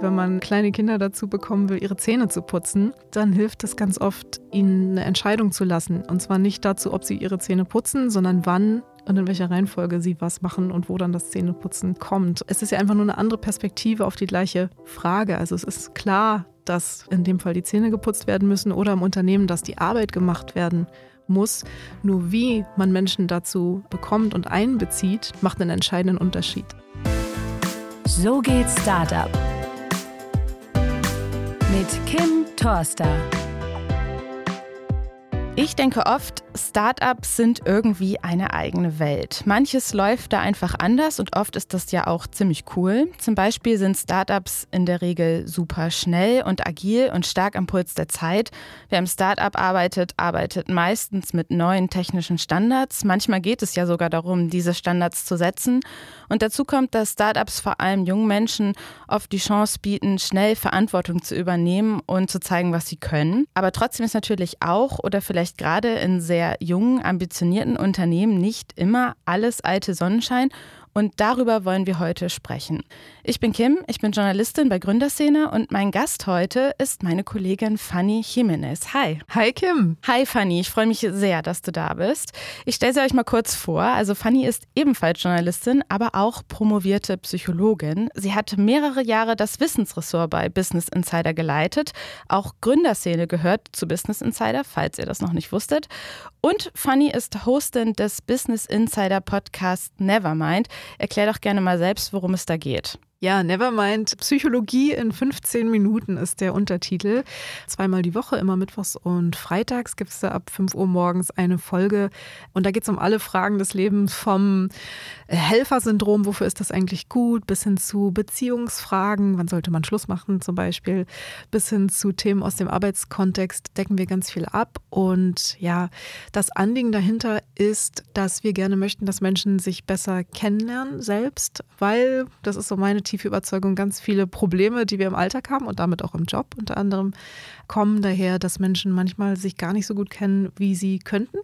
Wenn man kleine Kinder dazu bekommen will, ihre Zähne zu putzen, dann hilft es ganz oft, ihnen eine Entscheidung zu lassen. Und zwar nicht dazu, ob sie ihre Zähne putzen, sondern wann und in welcher Reihenfolge sie was machen und wo dann das Zähneputzen kommt. Es ist ja einfach nur eine andere Perspektive auf die gleiche Frage. Also es ist klar, dass in dem Fall die Zähne geputzt werden müssen oder im Unternehmen, dass die Arbeit gemacht werden muss. Nur wie man Menschen dazu bekommt und einbezieht, macht einen entscheidenden Unterschied. So geht Startup mit Kim Torster. Ich denke oft, Startups sind irgendwie eine eigene Welt. Manches läuft da einfach anders und oft ist das ja auch ziemlich cool. Zum Beispiel sind Startups in der Regel super schnell und agil und stark am Puls der Zeit. Wer im Startup arbeitet, arbeitet meistens mit neuen technischen Standards. Manchmal geht es ja sogar darum, diese Standards zu setzen. Und dazu kommt, dass Startups vor allem jungen Menschen oft die Chance bieten, schnell Verantwortung zu übernehmen und zu zeigen, was sie können. Aber trotzdem ist natürlich auch oder vielleicht gerade in sehr jungen, ambitionierten Unternehmen nicht immer alles alte Sonnenschein und darüber wollen wir heute sprechen. Ich bin Kim, ich bin Journalistin bei Gründerszene und mein Gast heute ist meine Kollegin Fanny Jimenez. Hi. Hi Kim. Hi Fanny, ich freue mich sehr, dass du da bist. Ich stelle sie euch mal kurz vor. Also Fanny ist ebenfalls Journalistin, aber auch promovierte Psychologin. Sie hat mehrere Jahre das Wissensressort bei Business Insider geleitet. Auch Gründerszene gehört zu Business Insider, falls ihr das noch nicht wusstet. Und Fanny ist Hostin des Business Insider Podcasts Nevermind. Erklär doch gerne mal selbst, worum es da geht. Ja, Nevermind. Psychologie in 15 Minuten ist der Untertitel. Zweimal die Woche, immer mittwochs und freitags gibt es da ab 5 Uhr morgens eine Folge. Und da geht es um alle Fragen des Lebens vom Helfersyndrom, wofür ist das eigentlich gut, bis hin zu Beziehungsfragen, wann sollte man Schluss machen zum Beispiel, bis hin zu Themen aus dem Arbeitskontext decken wir ganz viel ab. Und ja, das Anliegen dahinter ist, dass wir gerne möchten, dass Menschen sich besser kennenlernen selbst, weil, das ist so meine tiefe Überzeugung, ganz viele Probleme, die wir im Alltag haben und damit auch im Job unter anderem, kommen daher, dass Menschen manchmal sich gar nicht so gut kennen, wie sie könnten.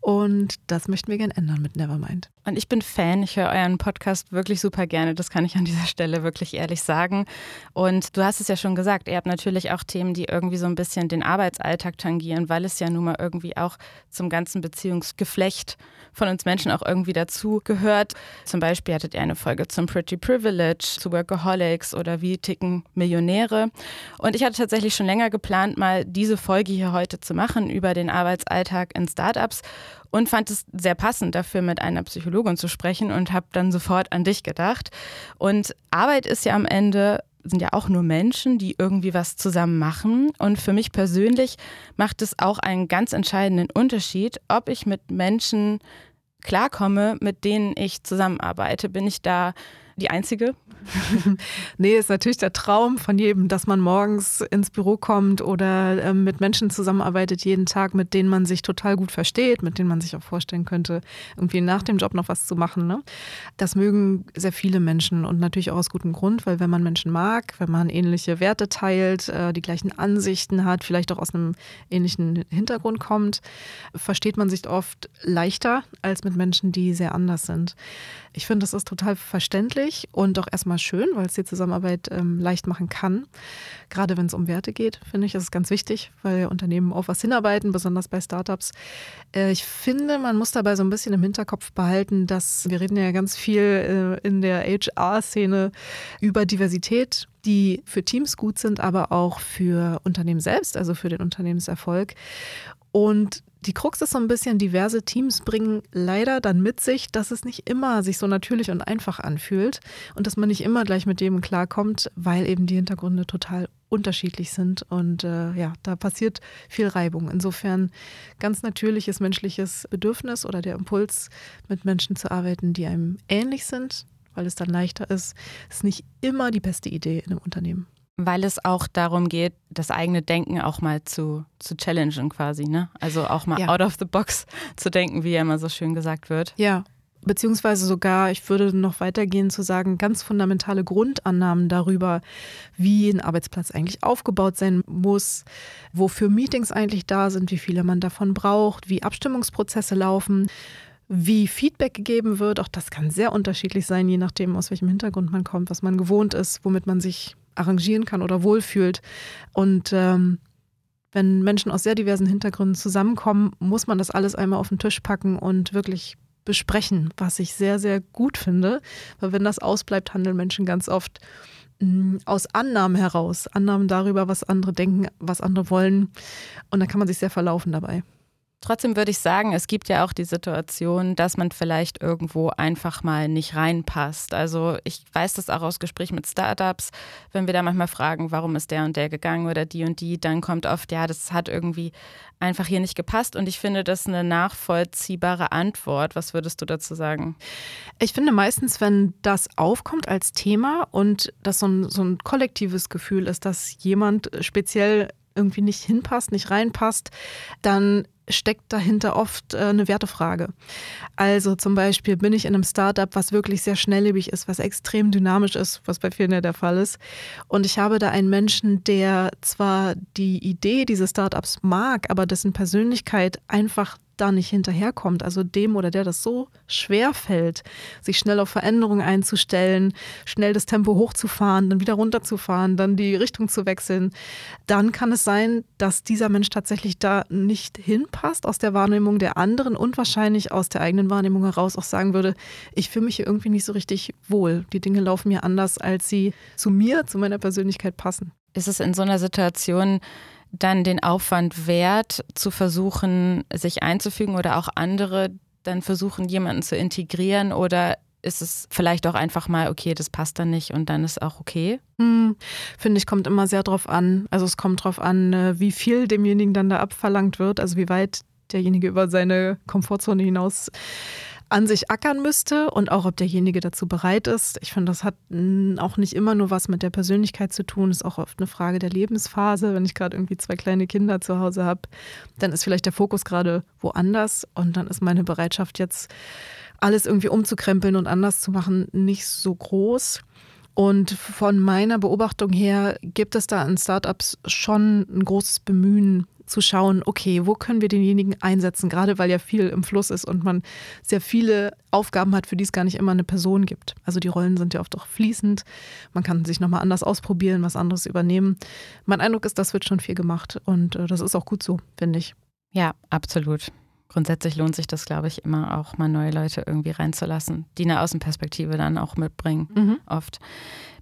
Und das möchten wir gerne ändern mit Nevermind. Und ich bin Fan, ich höre euren Podcast wirklich super gerne, das kann ich an dieser Stelle wirklich ehrlich sagen. Und du hast es ja schon gesagt, ihr habt natürlich auch Themen, die irgendwie so ein bisschen den Arbeitsalltag tangieren, weil es ja nun mal irgendwie auch zum ganzen Beziehungsgeflecht von uns Menschen auch irgendwie dazu gehört. Zum Beispiel hattet ihr eine Folge zum Pretty Privilege, zu Workaholics oder wie ticken Millionäre. Und ich hatte tatsächlich schon länger geplant, mal diese Folge hier heute zu machen über den Arbeitsalltag in Startups und fand es sehr passend dafür, mit einer Psychologin zu sprechen und habe dann sofort an dich gedacht. Und Arbeit ist ja am Ende sind ja auch nur Menschen, die irgendwie was zusammen machen. Und für mich persönlich macht es auch einen ganz entscheidenden Unterschied, ob ich mit Menschen klarkomme, mit denen ich zusammenarbeite. Bin ich da die einzige? nee, ist natürlich der Traum von jedem, dass man morgens ins Büro kommt oder äh, mit Menschen zusammenarbeitet jeden Tag, mit denen man sich total gut versteht, mit denen man sich auch vorstellen könnte, irgendwie nach dem Job noch was zu machen. Ne? Das mögen sehr viele Menschen und natürlich auch aus gutem Grund, weil wenn man Menschen mag, wenn man ähnliche Werte teilt, äh, die gleichen Ansichten hat, vielleicht auch aus einem ähnlichen Hintergrund kommt, versteht man sich oft leichter als mit Menschen, die sehr anders sind. Ich finde, das ist total verständlich und auch erstmal schön, weil es die Zusammenarbeit ähm, leicht machen kann. Gerade wenn es um Werte geht, finde ich, ist es ganz wichtig, weil Unternehmen auf was hinarbeiten, besonders bei Startups. Äh, ich finde, man muss dabei so ein bisschen im Hinterkopf behalten, dass wir reden ja ganz viel äh, in der HR-Szene über Diversität die für Teams gut sind, aber auch für Unternehmen selbst, also für den Unternehmenserfolg. Und die Krux ist so ein bisschen, diverse Teams bringen leider dann mit sich, dass es nicht immer sich so natürlich und einfach anfühlt und dass man nicht immer gleich mit dem klarkommt, weil eben die Hintergründe total unterschiedlich sind und äh, ja, da passiert viel Reibung. Insofern ganz natürliches menschliches Bedürfnis oder der Impuls, mit Menschen zu arbeiten, die einem ähnlich sind, weil es dann leichter ist, ist nicht immer die beste Idee in einem Unternehmen. Weil es auch darum geht, das eigene Denken auch mal zu, zu challengen quasi, ne? Also auch mal ja. out of the box zu denken, wie ja immer so schön gesagt wird. Ja, beziehungsweise sogar, ich würde noch weitergehen zu sagen, ganz fundamentale Grundannahmen darüber, wie ein Arbeitsplatz eigentlich aufgebaut sein muss, wofür Meetings eigentlich da sind, wie viele man davon braucht, wie Abstimmungsprozesse laufen, wie Feedback gegeben wird. Auch das kann sehr unterschiedlich sein, je nachdem, aus welchem Hintergrund man kommt, was man gewohnt ist, womit man sich arrangieren kann oder wohlfühlt. Und ähm, wenn Menschen aus sehr diversen Hintergründen zusammenkommen, muss man das alles einmal auf den Tisch packen und wirklich besprechen, was ich sehr, sehr gut finde. Weil wenn das ausbleibt, handeln Menschen ganz oft mh, mm, aus Annahmen heraus, Annahmen darüber, was andere denken, was andere wollen. Und da kann man sich sehr verlaufen dabei. Trotzdem würde ich sagen, es gibt ja auch die Situation, dass man vielleicht irgendwo einfach mal nicht reinpasst. Also ich weiß das auch aus Gesprächen mit Startups, wenn wir da manchmal fragen, warum ist der und der gegangen oder die und die, dann kommt oft, ja, das hat irgendwie einfach hier nicht gepasst. Und ich finde das eine nachvollziehbare Antwort. Was würdest du dazu sagen? Ich finde meistens, wenn das aufkommt als Thema und das so ein, so ein kollektives Gefühl ist, dass jemand speziell irgendwie nicht hinpasst, nicht reinpasst, dann steckt dahinter oft äh, eine Wertefrage. Also zum Beispiel bin ich in einem Startup, was wirklich sehr schnelllebig ist, was extrem dynamisch ist, was bei vielen ja der Fall ist. Und ich habe da einen Menschen, der zwar die Idee dieses Startups mag, aber dessen Persönlichkeit einfach da nicht hinterherkommt, also dem oder der das so schwer fällt, sich schnell auf Veränderungen einzustellen, schnell das Tempo hochzufahren, dann wieder runterzufahren, dann die Richtung zu wechseln, dann kann es sein, dass dieser Mensch tatsächlich da nicht hinpasst aus der Wahrnehmung der anderen und wahrscheinlich aus der eigenen Wahrnehmung heraus auch sagen würde, ich fühle mich hier irgendwie nicht so richtig wohl. Die Dinge laufen mir anders, als sie zu mir, zu meiner Persönlichkeit passen. Ist es in so einer Situation dann den Aufwand wert, zu versuchen, sich einzufügen oder auch andere dann versuchen, jemanden zu integrieren oder ist es vielleicht auch einfach mal, okay, das passt dann nicht und dann ist auch okay? Hm, Finde ich, kommt immer sehr drauf an. Also es kommt drauf an, äh, wie viel demjenigen dann da abverlangt wird, also wie weit derjenige über seine Komfortzone hinaus an sich ackern müsste und auch ob derjenige dazu bereit ist. Ich finde, das hat auch nicht immer nur was mit der Persönlichkeit zu tun, ist auch oft eine Frage der Lebensphase. Wenn ich gerade irgendwie zwei kleine Kinder zu Hause habe, dann ist vielleicht der Fokus gerade woanders und dann ist meine Bereitschaft jetzt alles irgendwie umzukrempeln und anders zu machen nicht so groß. Und von meiner Beobachtung her gibt es da in Startups schon ein großes Bemühen, zu schauen, okay, wo können wir denjenigen einsetzen, gerade weil ja viel im Fluss ist und man sehr viele Aufgaben hat, für die es gar nicht immer eine Person gibt. Also die Rollen sind ja oft auch fließend. Man kann sich nochmal anders ausprobieren, was anderes übernehmen. Mein Eindruck ist, das wird schon viel gemacht und äh, das ist auch gut so, finde ich. Ja, absolut. Grundsätzlich lohnt sich das, glaube ich, immer auch mal neue Leute irgendwie reinzulassen, die eine Außenperspektive dann auch mitbringen, mhm. oft.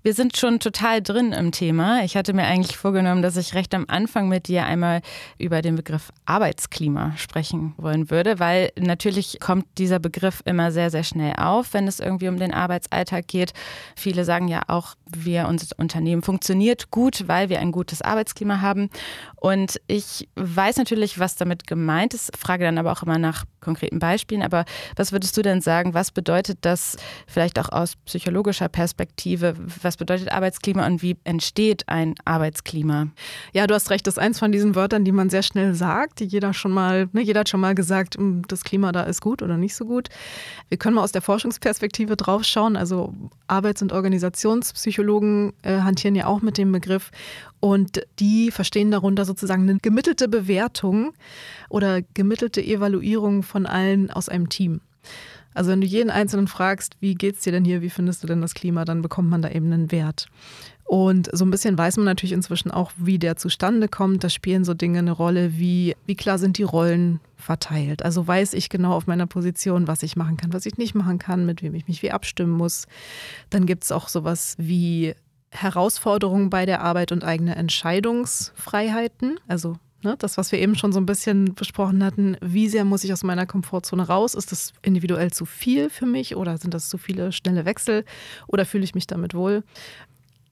Wir sind schon total drin im Thema. Ich hatte mir eigentlich vorgenommen, dass ich recht am Anfang mit dir einmal über den Begriff Arbeitsklima sprechen wollen würde, weil natürlich kommt dieser Begriff immer sehr, sehr schnell auf, wenn es irgendwie um den Arbeitsalltag geht. Viele sagen ja auch, wir, unser Unternehmen funktioniert gut, weil wir ein gutes Arbeitsklima haben. Und ich weiß natürlich, was damit gemeint ist, frage dann aber auch immer nach konkreten Beispielen. Aber was würdest du denn sagen, was bedeutet das vielleicht auch aus psychologischer Perspektive? Was bedeutet Arbeitsklima und wie entsteht ein Arbeitsklima? Ja, du hast recht, das ist eins von diesen Wörtern, die man sehr schnell sagt, die jeder schon mal, ne, jeder hat schon mal gesagt, hm, das Klima da ist gut oder nicht so gut. Wir können mal aus der Forschungsperspektive drauf schauen. Also Arbeits- und Organisationspsychologen äh, hantieren ja auch mit dem Begriff und die verstehen darunter sozusagen eine gemittelte Bewertung oder gemittelte Evaluierung von allen aus einem Team. Also wenn du jeden Einzelnen fragst, wie geht's dir denn hier, wie findest du denn das Klima, dann bekommt man da eben einen Wert. Und so ein bisschen weiß man natürlich inzwischen auch, wie der zustande kommt. Da spielen so Dinge eine Rolle, wie, wie klar sind die Rollen verteilt. Also weiß ich genau auf meiner Position, was ich machen kann, was ich nicht machen kann, mit wem ich mich wie abstimmen muss. Dann gibt es auch sowas wie Herausforderungen bei der Arbeit und eigene Entscheidungsfreiheiten. Also Ne, das, was wir eben schon so ein bisschen besprochen hatten, wie sehr muss ich aus meiner Komfortzone raus? Ist das individuell zu viel für mich oder sind das zu viele schnelle Wechsel oder fühle ich mich damit wohl?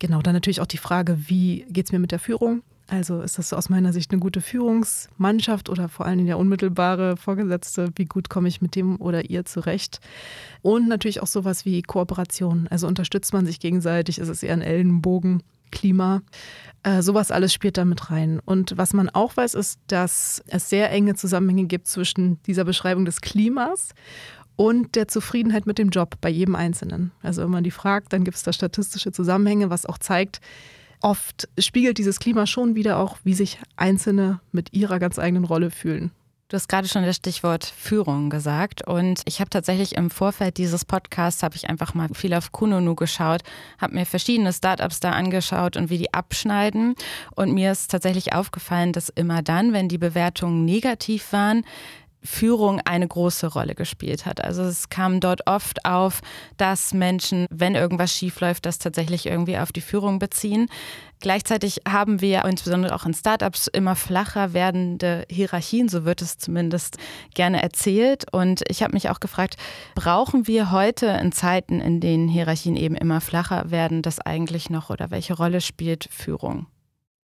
Genau, dann natürlich auch die Frage, wie geht es mir mit der Führung? Also ist das aus meiner Sicht eine gute Führungsmannschaft oder vor allem der unmittelbare Vorgesetzte? Wie gut komme ich mit dem oder ihr zurecht? Und natürlich auch sowas wie Kooperation. Also unterstützt man sich gegenseitig? Ist es eher ein Ellenbogen? Klima. Äh, sowas alles spielt da mit rein. Und was man auch weiß, ist, dass es sehr enge Zusammenhänge gibt zwischen dieser Beschreibung des Klimas und der Zufriedenheit mit dem Job bei jedem Einzelnen. Also wenn man die fragt, dann gibt es da statistische Zusammenhänge, was auch zeigt, oft spiegelt dieses Klima schon wieder auch, wie sich Einzelne mit ihrer ganz eigenen Rolle fühlen. Du hast gerade schon das Stichwort Führung gesagt. Und ich habe tatsächlich im Vorfeld dieses Podcasts habe ich einfach mal viel auf Kununu geschaut, habe mir verschiedene Startups da angeschaut und wie die abschneiden. Und mir ist tatsächlich aufgefallen, dass immer dann, wenn die Bewertungen negativ waren, Führung eine große Rolle gespielt hat. Also es kam dort oft auf, dass Menschen, wenn irgendwas schiefläuft, das tatsächlich irgendwie auf die Führung beziehen. Gleichzeitig haben wir insbesondere auch in Startups immer flacher werdende Hierarchien, so wird es zumindest gerne erzählt. Und ich habe mich auch gefragt, brauchen wir heute in Zeiten, in denen Hierarchien eben immer flacher werden, das eigentlich noch oder welche Rolle spielt Führung?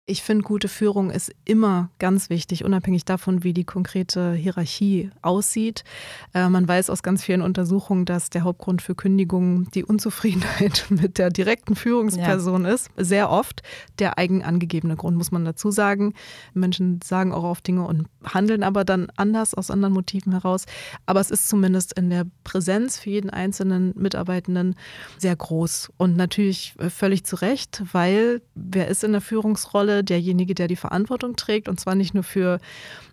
Ich finde, gute Führung ist immer ganz wichtig, unabhängig davon, wie die konkrete Hierarchie aussieht. Äh, man weiß aus ganz vielen Untersuchungen, dass der Hauptgrund für Kündigungen die Unzufriedenheit mit der direkten Führungsperson ja. ist. Sehr oft der eigen angegebene Grund, muss man dazu sagen. Menschen sagen auch auf Dinge und handeln aber dann anders aus anderen Motiven heraus. Aber es ist zumindest in der Präsenz für jeden einzelnen Mitarbeitenden sehr groß. Und natürlich völlig zu Recht, weil wer ist in der Führungsrolle? Derjenige, der die Verantwortung trägt und zwar nicht nur für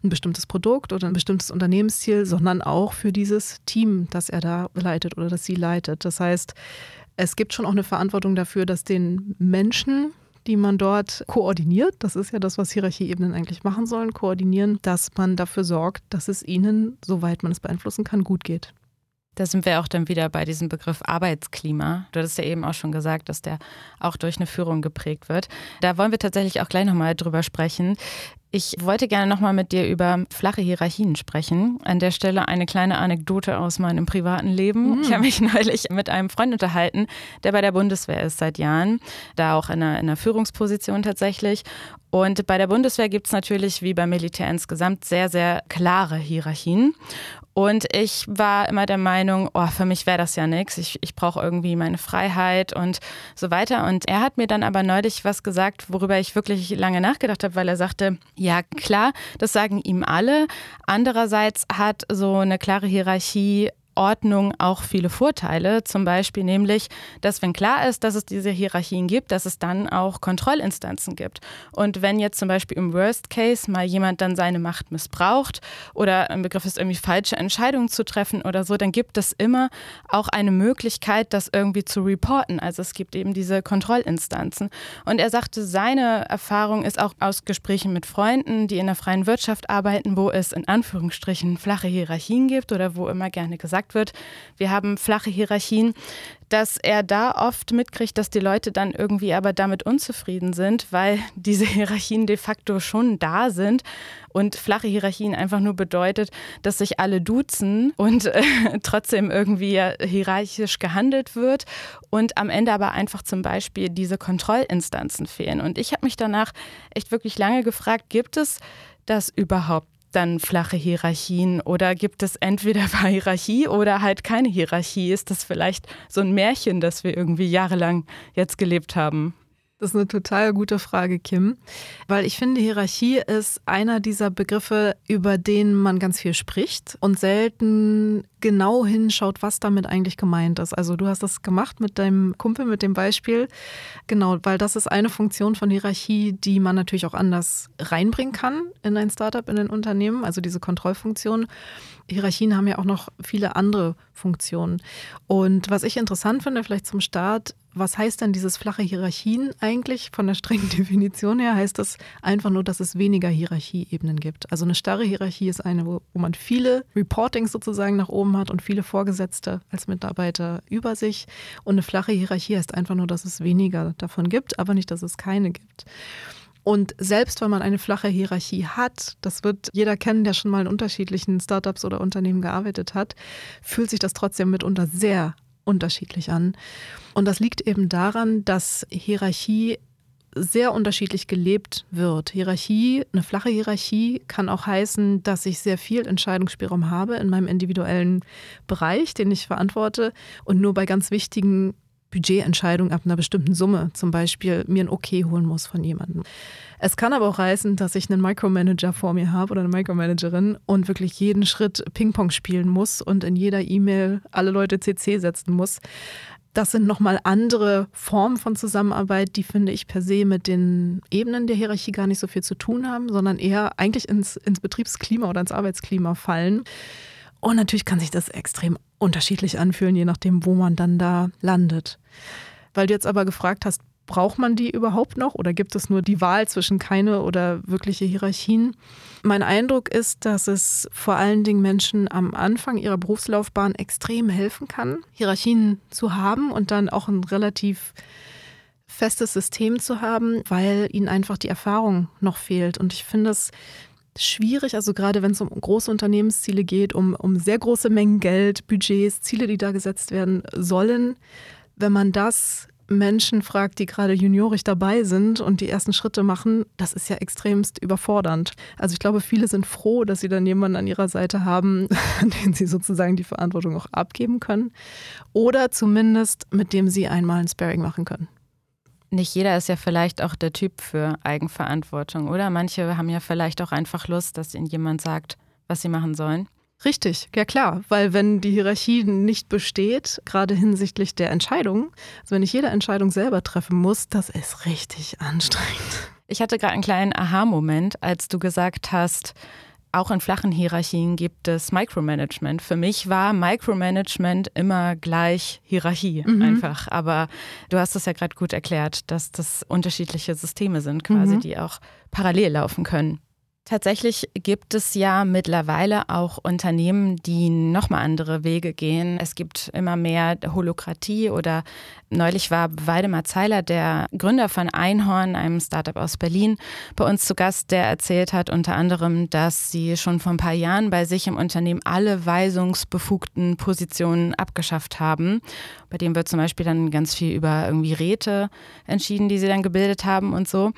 ein bestimmtes Produkt oder ein bestimmtes Unternehmensziel, sondern auch für dieses Team, das er da leitet oder das sie leitet. Das heißt, es gibt schon auch eine Verantwortung dafür, dass den Menschen, die man dort koordiniert, das ist ja das, was Hierarchieebenen eigentlich machen sollen, koordinieren, dass man dafür sorgt, dass es ihnen, soweit man es beeinflussen kann, gut geht. Da sind wir auch dann wieder bei diesem Begriff Arbeitsklima. Du hattest ja eben auch schon gesagt, dass der auch durch eine Führung geprägt wird. Da wollen wir tatsächlich auch gleich nochmal drüber sprechen. Ich wollte gerne nochmal mit dir über flache Hierarchien sprechen. An der Stelle eine kleine Anekdote aus meinem privaten Leben. Mhm. Ich habe mich neulich mit einem Freund unterhalten, der bei der Bundeswehr ist seit Jahren, da auch in einer, in einer Führungsposition tatsächlich. Und bei der Bundeswehr gibt es natürlich, wie beim Militär insgesamt, sehr, sehr klare Hierarchien. Und ich war immer der Meinung, oh, für mich wäre das ja nichts. Ich, ich brauche irgendwie meine Freiheit und so weiter. Und er hat mir dann aber neulich was gesagt, worüber ich wirklich lange nachgedacht habe, weil er sagte, ja klar, das sagen ihm alle. Andererseits hat so eine klare Hierarchie Ordnung auch viele Vorteile, zum Beispiel nämlich, dass wenn klar ist, dass es diese Hierarchien gibt, dass es dann auch Kontrollinstanzen gibt. Und wenn jetzt zum Beispiel im Worst Case mal jemand dann seine Macht missbraucht oder im Begriff ist irgendwie falsche Entscheidungen zu treffen oder so, dann gibt es immer auch eine Möglichkeit, das irgendwie zu reporten. Also es gibt eben diese Kontrollinstanzen. Und er sagte, seine Erfahrung ist auch aus Gesprächen mit Freunden, die in der freien Wirtschaft arbeiten, wo es in Anführungsstrichen flache Hierarchien gibt oder wo immer gerne gesagt gesagt wird, wir haben flache Hierarchien, dass er da oft mitkriegt, dass die Leute dann irgendwie aber damit unzufrieden sind, weil diese Hierarchien de facto schon da sind und flache Hierarchien einfach nur bedeutet, dass sich alle duzen und äh, trotzdem irgendwie hierarchisch gehandelt wird und am Ende aber einfach zum Beispiel diese Kontrollinstanzen fehlen. Und ich habe mich danach echt wirklich lange gefragt, gibt es das überhaupt dann flache Hierarchien oder gibt es entweder Hierarchie oder halt keine Hierarchie? Ist das vielleicht so ein Märchen, das wir irgendwie jahrelang jetzt gelebt haben? Das ist eine total gute Frage, Kim, weil ich finde, Hierarchie ist einer dieser Begriffe, über den man ganz viel spricht und selten genau hinschaut, was damit eigentlich gemeint ist. Also du hast das gemacht mit deinem Kumpel, mit dem Beispiel. Genau, weil das ist eine Funktion von Hierarchie, die man natürlich auch anders reinbringen kann in ein Startup, in ein Unternehmen, also diese Kontrollfunktion. Hierarchien haben ja auch noch viele andere Funktionen. Und was ich interessant finde, vielleicht zum Start, was heißt denn dieses flache Hierarchien eigentlich? Von der strengen Definition her heißt das einfach nur, dass es weniger Hierarchieebenen gibt. Also eine starre Hierarchie ist eine, wo, wo man viele Reportings sozusagen nach oben hat und viele Vorgesetzte als Mitarbeiter über sich. Und eine flache Hierarchie heißt einfach nur, dass es weniger davon gibt, aber nicht, dass es keine gibt. Und selbst wenn man eine flache Hierarchie hat, das wird jeder kennen, der schon mal in unterschiedlichen Startups oder Unternehmen gearbeitet hat, fühlt sich das trotzdem mitunter sehr unterschiedlich an. Und das liegt eben daran, dass Hierarchie sehr unterschiedlich gelebt wird. Hierarchie, eine flache Hierarchie kann auch heißen, dass ich sehr viel Entscheidungsspielraum habe in meinem individuellen Bereich, den ich verantworte und nur bei ganz wichtigen Budgetentscheidung ab einer bestimmten Summe, zum Beispiel mir ein Okay holen muss von jemandem. Es kann aber auch heißen, dass ich einen Micromanager vor mir habe oder eine Micromanagerin und wirklich jeden Schritt Ping-Pong spielen muss und in jeder E-Mail alle Leute CC setzen muss. Das sind nochmal andere Formen von Zusammenarbeit, die finde ich per se mit den Ebenen der Hierarchie gar nicht so viel zu tun haben, sondern eher eigentlich ins, ins Betriebsklima oder ins Arbeitsklima fallen. Und natürlich kann sich das extrem unterschiedlich anfühlen, je nachdem, wo man dann da landet. Weil du jetzt aber gefragt hast, braucht man die überhaupt noch oder gibt es nur die Wahl zwischen keine oder wirkliche Hierarchien? Mein Eindruck ist, dass es vor allen Dingen Menschen am Anfang ihrer Berufslaufbahn extrem helfen kann, Hierarchien zu haben und dann auch ein relativ festes System zu haben, weil ihnen einfach die Erfahrung noch fehlt. Und ich finde es schwierig, also gerade wenn es um große Unternehmensziele geht, um, um sehr große Mengen Geld, Budgets, Ziele, die da gesetzt werden sollen, wenn man das Menschen fragt, die gerade juniorisch dabei sind und die ersten Schritte machen, das ist ja extremst überfordernd. Also ich glaube, viele sind froh, dass sie dann jemanden an ihrer Seite haben, den sie sozusagen die Verantwortung auch abgeben können oder zumindest mit dem sie einmal ein Sparring machen können. Nicht jeder ist ja vielleicht auch der Typ für Eigenverantwortung, oder? Manche haben ja vielleicht auch einfach Lust, dass ihnen jemand sagt, was sie machen sollen. Richtig, ja klar, weil wenn die Hierarchie nicht besteht, gerade hinsichtlich der Entscheidung, also wenn ich jede Entscheidung selber treffen muss, das ist richtig anstrengend. Ich hatte gerade einen kleinen Aha-Moment, als du gesagt hast, auch in flachen Hierarchien gibt es Micromanagement. Für mich war Micromanagement immer gleich Hierarchie mhm. einfach. Aber du hast es ja gerade gut erklärt, dass das unterschiedliche Systeme sind, quasi, mhm. die auch parallel laufen können. Tatsächlich gibt es ja mittlerweile auch Unternehmen, die nochmal andere Wege gehen. Es gibt immer mehr Holokratie oder neulich war Weidemar Zeiler, der Gründer von Einhorn, einem Startup aus Berlin, bei uns zu Gast, der erzählt hat unter anderem, dass sie schon vor ein paar Jahren bei sich im Unternehmen alle weisungsbefugten Positionen abgeschafft haben. Bei dem wird zum Beispiel dann ganz viel über irgendwie Räte entschieden, die sie dann gebildet haben und so.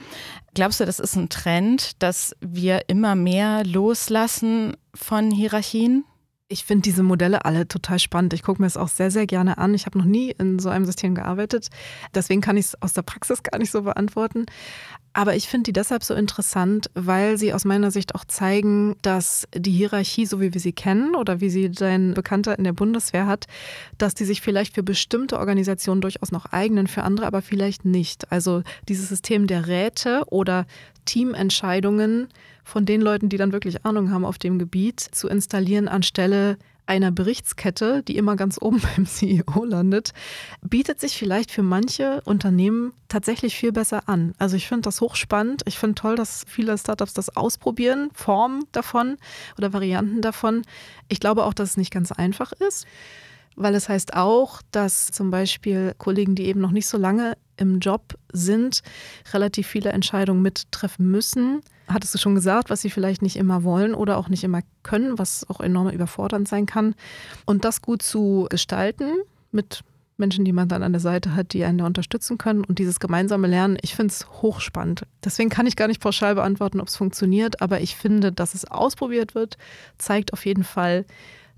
Glaubst du, das ist ein Trend, dass wir immer mehr loslassen von Hierarchien? Ich finde diese Modelle alle total spannend. Ich gucke mir das auch sehr, sehr gerne an. Ich habe noch nie in so einem System gearbeitet. Deswegen kann ich es aus der Praxis gar nicht so beantworten. Aber ich finde die deshalb so interessant, weil sie aus meiner Sicht auch zeigen, dass die Hierarchie, so wie wir sie kennen oder wie sie dein Bekannter in der Bundeswehr hat, dass die sich vielleicht für bestimmte Organisationen durchaus noch eignen, für andere aber vielleicht nicht. Also dieses System der Räte oder Teamentscheidungen von den Leuten, die dann wirklich Ahnung haben auf dem Gebiet, zu installieren anstelle einer Berichtskette, die immer ganz oben beim CEO landet, bietet sich vielleicht für manche Unternehmen tatsächlich viel besser an. Also ich finde das hochspannend. Ich finde toll, dass viele Startups das ausprobieren, Formen davon oder Varianten davon. Ich glaube auch, dass es nicht ganz einfach ist weil es heißt auch, dass zum Beispiel Kollegen, die eben noch nicht so lange im Job sind, relativ viele Entscheidungen mittreffen müssen. Hattest du schon gesagt, was sie vielleicht nicht immer wollen oder auch nicht immer können, was auch enorm überfordernd sein kann. Und das gut zu gestalten mit Menschen, die man dann an der Seite hat, die einen da unterstützen können und dieses gemeinsame Lernen, ich finde es hochspannend. Deswegen kann ich gar nicht pauschal beantworten, ob es funktioniert, aber ich finde, dass es ausprobiert wird, zeigt auf jeden Fall,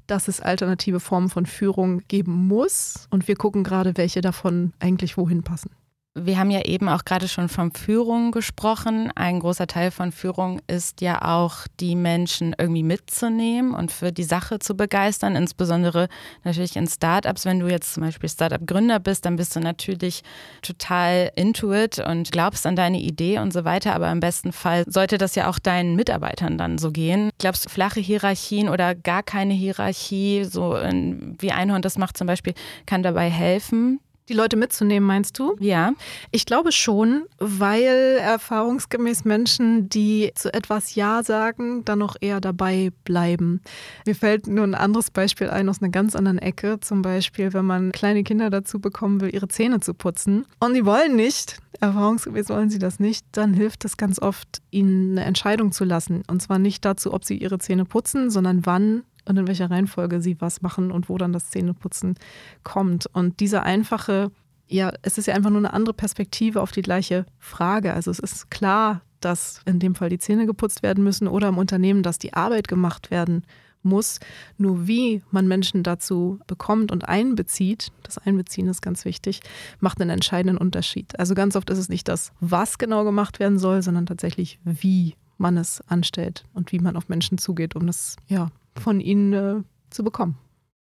dass es alternative Formen von Führung geben muss. Und wir gucken gerade, welche davon eigentlich wohin passen. Wir haben ja eben auch gerade schon von Führung gesprochen. Ein großer Teil von Führung ist ja auch, die Menschen irgendwie mitzunehmen und für die Sache zu begeistern, insbesondere natürlich in Startups. Wenn du jetzt zum Beispiel Startup-Gründer bist, dann bist du natürlich total into it und glaubst an deine Idee und so weiter. Aber im besten Fall sollte das ja auch deinen Mitarbeitern dann so gehen. Glaubst du, flache Hierarchien oder gar keine Hierarchie, so wie Einhorn das macht zum Beispiel, kann dabei helfen, die Leute mitzunehmen, meinst du? Ja. Ich glaube schon, weil erfahrungsgemäß Menschen, die zu etwas Ja sagen, dann noch eher dabei bleiben. Mir fällt nur ein anderes Beispiel ein aus einer ganz anderen Ecke. Zum Beispiel, wenn man kleine Kinder dazu bekommen will, ihre Zähne zu putzen. Und die wollen nicht, erfahrungsgemäß wollen sie das nicht, dann hilft es ganz oft, ihnen eine Entscheidung zu lassen. Und zwar nicht dazu, ob sie ihre Zähne putzen, sondern wann und in welcher Reihenfolge sie was machen und wo dann das Zähneputzen kommt. Und diese einfache, ja, es ist ja einfach nur eine andere Perspektive auf die gleiche Frage. Also es ist klar, dass in dem Fall die Zähne geputzt werden müssen oder im Unternehmen, dass die Arbeit gemacht werden muss. Nur wie man Menschen dazu bekommt und einbezieht, das Einbeziehen ist ganz wichtig, macht einen entscheidenden Unterschied. Also ganz oft ist es nicht das, was genau gemacht werden soll, sondern tatsächlich, wie man es anstellt und wie man auf Menschen zugeht, um das ja von ihnen äh, zu bekommen.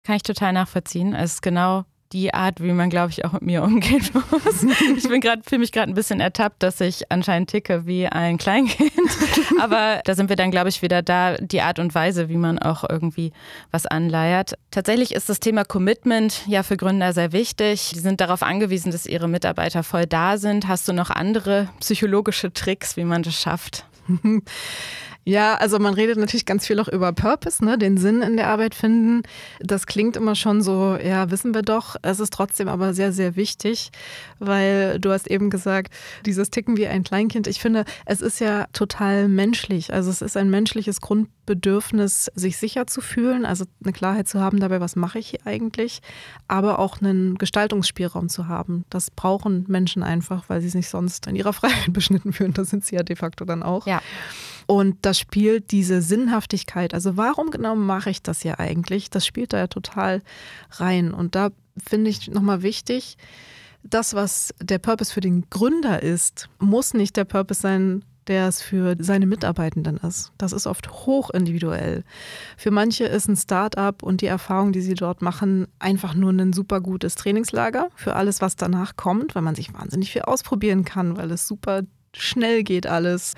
Kann ich total nachvollziehen. Es ist genau die Art, wie man, glaube ich, auch mit mir umgehen muss. Ich bin gerade, fühle mich gerade ein bisschen ertappt, dass ich anscheinend ticke wie ein Kleinkind. Aber da sind wir dann, glaube ich, wieder da, die Art und Weise, wie man auch irgendwie was anleiert. Tatsächlich ist das Thema Commitment ja für Gründer sehr wichtig. Die sind darauf angewiesen, dass ihre Mitarbeiter voll da sind. Hast du noch andere psychologische Tricks, wie man das schafft? Ja, also man redet natürlich ganz viel auch über Purpose, ne, den Sinn in der Arbeit finden. Das klingt immer schon so, ja, wissen wir doch. Es ist trotzdem aber sehr, sehr wichtig, weil du hast eben gesagt, dieses Ticken wie ein Kleinkind. Ich finde, es ist ja total menschlich. Also es ist ein menschliches Grundbedürfnis, sich sicher zu fühlen, also eine Klarheit zu haben dabei, was mache ich hier eigentlich, aber auch einen Gestaltungsspielraum zu haben. Das brauchen Menschen einfach, weil sie sich sonst in ihrer Freiheit beschnitten fühlen. Das sind sie ja de facto dann auch. Ja. Und das spielt diese Sinnhaftigkeit. Also warum genau mache ich das hier eigentlich? Das spielt da ja total rein. Und da finde ich nochmal wichtig, das, was der Purpose für den Gründer ist, muss nicht der Purpose sein, der es für seine Mitarbeitenden ist. Das ist oft hoch individuell. Für manche ist ein Start-up und die Erfahrung, die sie dort machen, einfach nur ein super gutes Trainingslager für alles, was danach kommt, weil man sich wahnsinnig viel ausprobieren kann, weil es super schnell geht alles.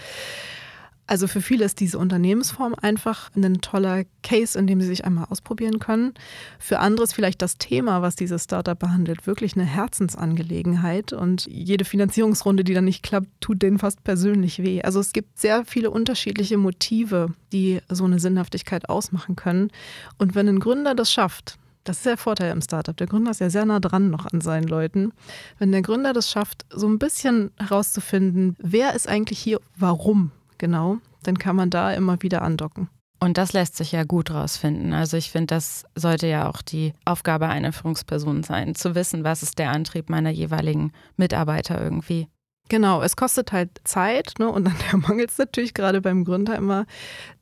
Also für viele ist diese Unternehmensform einfach ein toller Case, in dem sie sich einmal ausprobieren können. Für andere ist vielleicht das Thema, was dieses Startup behandelt, wirklich eine Herzensangelegenheit. Und jede Finanzierungsrunde, die dann nicht klappt, tut denen fast persönlich weh. Also es gibt sehr viele unterschiedliche Motive, die so eine Sinnhaftigkeit ausmachen können. Und wenn ein Gründer das schafft, das ist der Vorteil im Startup. Der Gründer ist ja sehr nah dran noch an seinen Leuten. Wenn der Gründer das schafft, so ein bisschen herauszufinden, wer ist eigentlich hier, warum genau, dann kann man da immer wieder andocken. Und das lässt sich ja gut rausfinden. Also ich finde, das sollte ja auch die Aufgabe einer Führungsperson sein, zu wissen, was ist der Antrieb meiner jeweiligen Mitarbeiter irgendwie. Genau, es kostet halt Zeit ne, und an der mangelt es natürlich gerade beim Gründer immer.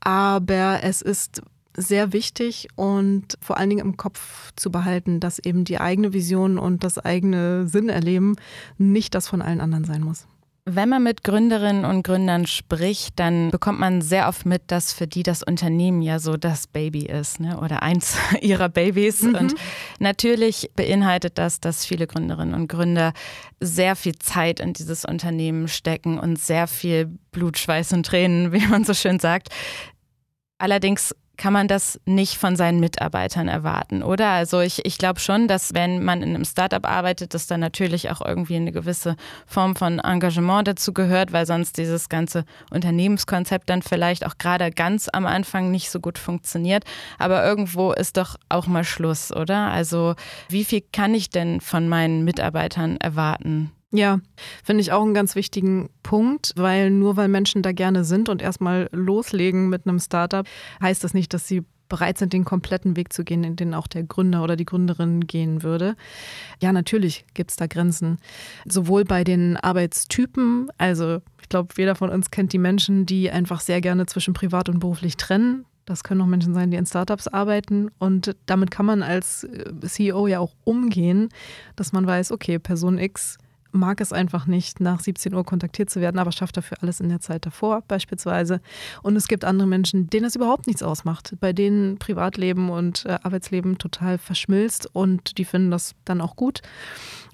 Aber es ist sehr wichtig und vor allen Dingen im Kopf zu behalten, dass eben die eigene Vision und das eigene Sinnerleben nicht das von allen anderen sein muss. Wenn man mit Gründerinnen und Gründern spricht, dann bekommt man sehr oft mit, dass für die das Unternehmen ja so das Baby ist ne? oder eins ihrer Babys. Mhm. Und natürlich beinhaltet das, dass viele Gründerinnen und Gründer sehr viel Zeit in dieses Unternehmen stecken und sehr viel Blut, Schweiß und Tränen, wie man so schön sagt. Allerdings kann man das nicht von seinen Mitarbeitern erwarten, oder? Also ich, ich glaube schon, dass wenn man in einem Startup arbeitet, dass da natürlich auch irgendwie eine gewisse Form von Engagement dazu gehört, weil sonst dieses ganze Unternehmenskonzept dann vielleicht auch gerade ganz am Anfang nicht so gut funktioniert. Aber irgendwo ist doch auch mal Schluss, oder? Also wie viel kann ich denn von meinen Mitarbeitern erwarten? Ja, finde ich auch einen ganz wichtigen Punkt, weil nur weil Menschen da gerne sind und erstmal loslegen mit einem Startup, heißt das nicht, dass sie bereit sind, den kompletten Weg zu gehen, in den auch der Gründer oder die Gründerin gehen würde. Ja, natürlich gibt es da Grenzen. Sowohl bei den Arbeitstypen, also ich glaube, jeder von uns kennt die Menschen, die einfach sehr gerne zwischen privat und beruflich trennen. Das können auch Menschen sein, die in Startups arbeiten. Und damit kann man als äh, CEO ja auch umgehen, dass man weiß, okay, Person X mag es einfach nicht, nach 17 Uhr kontaktiert zu werden, aber schafft dafür alles in der Zeit davor beispielsweise. Und es gibt andere Menschen, denen es überhaupt nichts ausmacht, bei denen Privatleben und äh, Arbeitsleben total verschmilzt und die finden das dann auch gut.